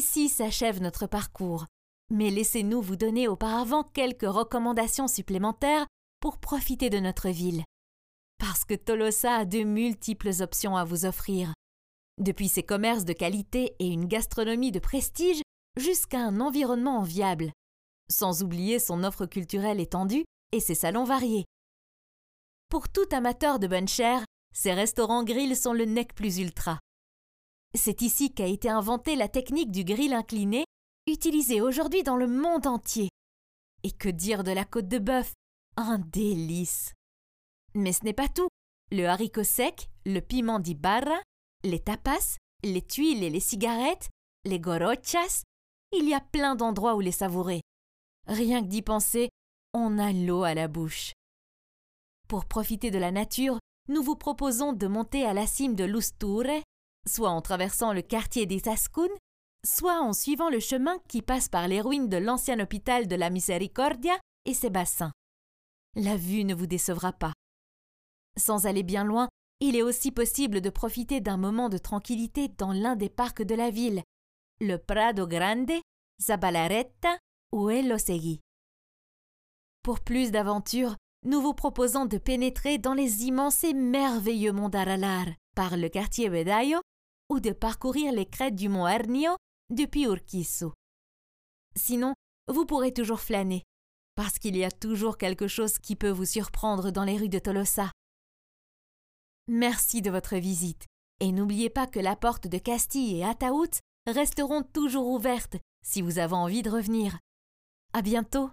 Ici s'achève notre parcours, mais laissez-nous vous donner auparavant quelques recommandations supplémentaires pour profiter de notre ville. Parce que Tolosa a de multiples options à vous offrir. Depuis ses commerces de qualité et une gastronomie de prestige jusqu'à un environnement enviable, sans oublier son offre culturelle étendue et ses salons variés. Pour tout amateur de bonne chair, ces restaurants grill sont le nec plus ultra. C'est ici qu'a été inventée la technique du grill incliné, utilisée aujourd'hui dans le monde entier. Et que dire de la côte de bœuf? Un délice Mais ce n'est pas tout. Le haricot sec, le piment d'ibarra, les tapas, les tuiles et les cigarettes, les gorochas, il y a plein d'endroits où les savourer. Rien que d'y penser, on a l'eau à la bouche. Pour profiter de la nature, nous vous proposons de monter à la cime de l'Usture, soit en traversant le quartier des Ascun, soit en suivant le chemin qui passe par les ruines de l'ancien hôpital de la Misericordia et ses bassins. La vue ne vous décevra pas. Sans aller bien loin, il est aussi possible de profiter d'un moment de tranquillité dans l'un des parcs de la ville, le Prado Grande, Zabalaretta ou Segui. Pour plus d'aventures, nous vous proposons de pénétrer dans les immenses et merveilleux monts d'Aralar par le quartier Bedayo ou de parcourir les crêtes du mont Ernio depuis Urquizu. Sinon, vous pourrez toujours flâner, parce qu'il y a toujours quelque chose qui peut vous surprendre dans les rues de Tolosa. Merci de votre visite, et n'oubliez pas que la porte de Castille et Ataout resteront toujours ouvertes si vous avez envie de revenir. À bientôt!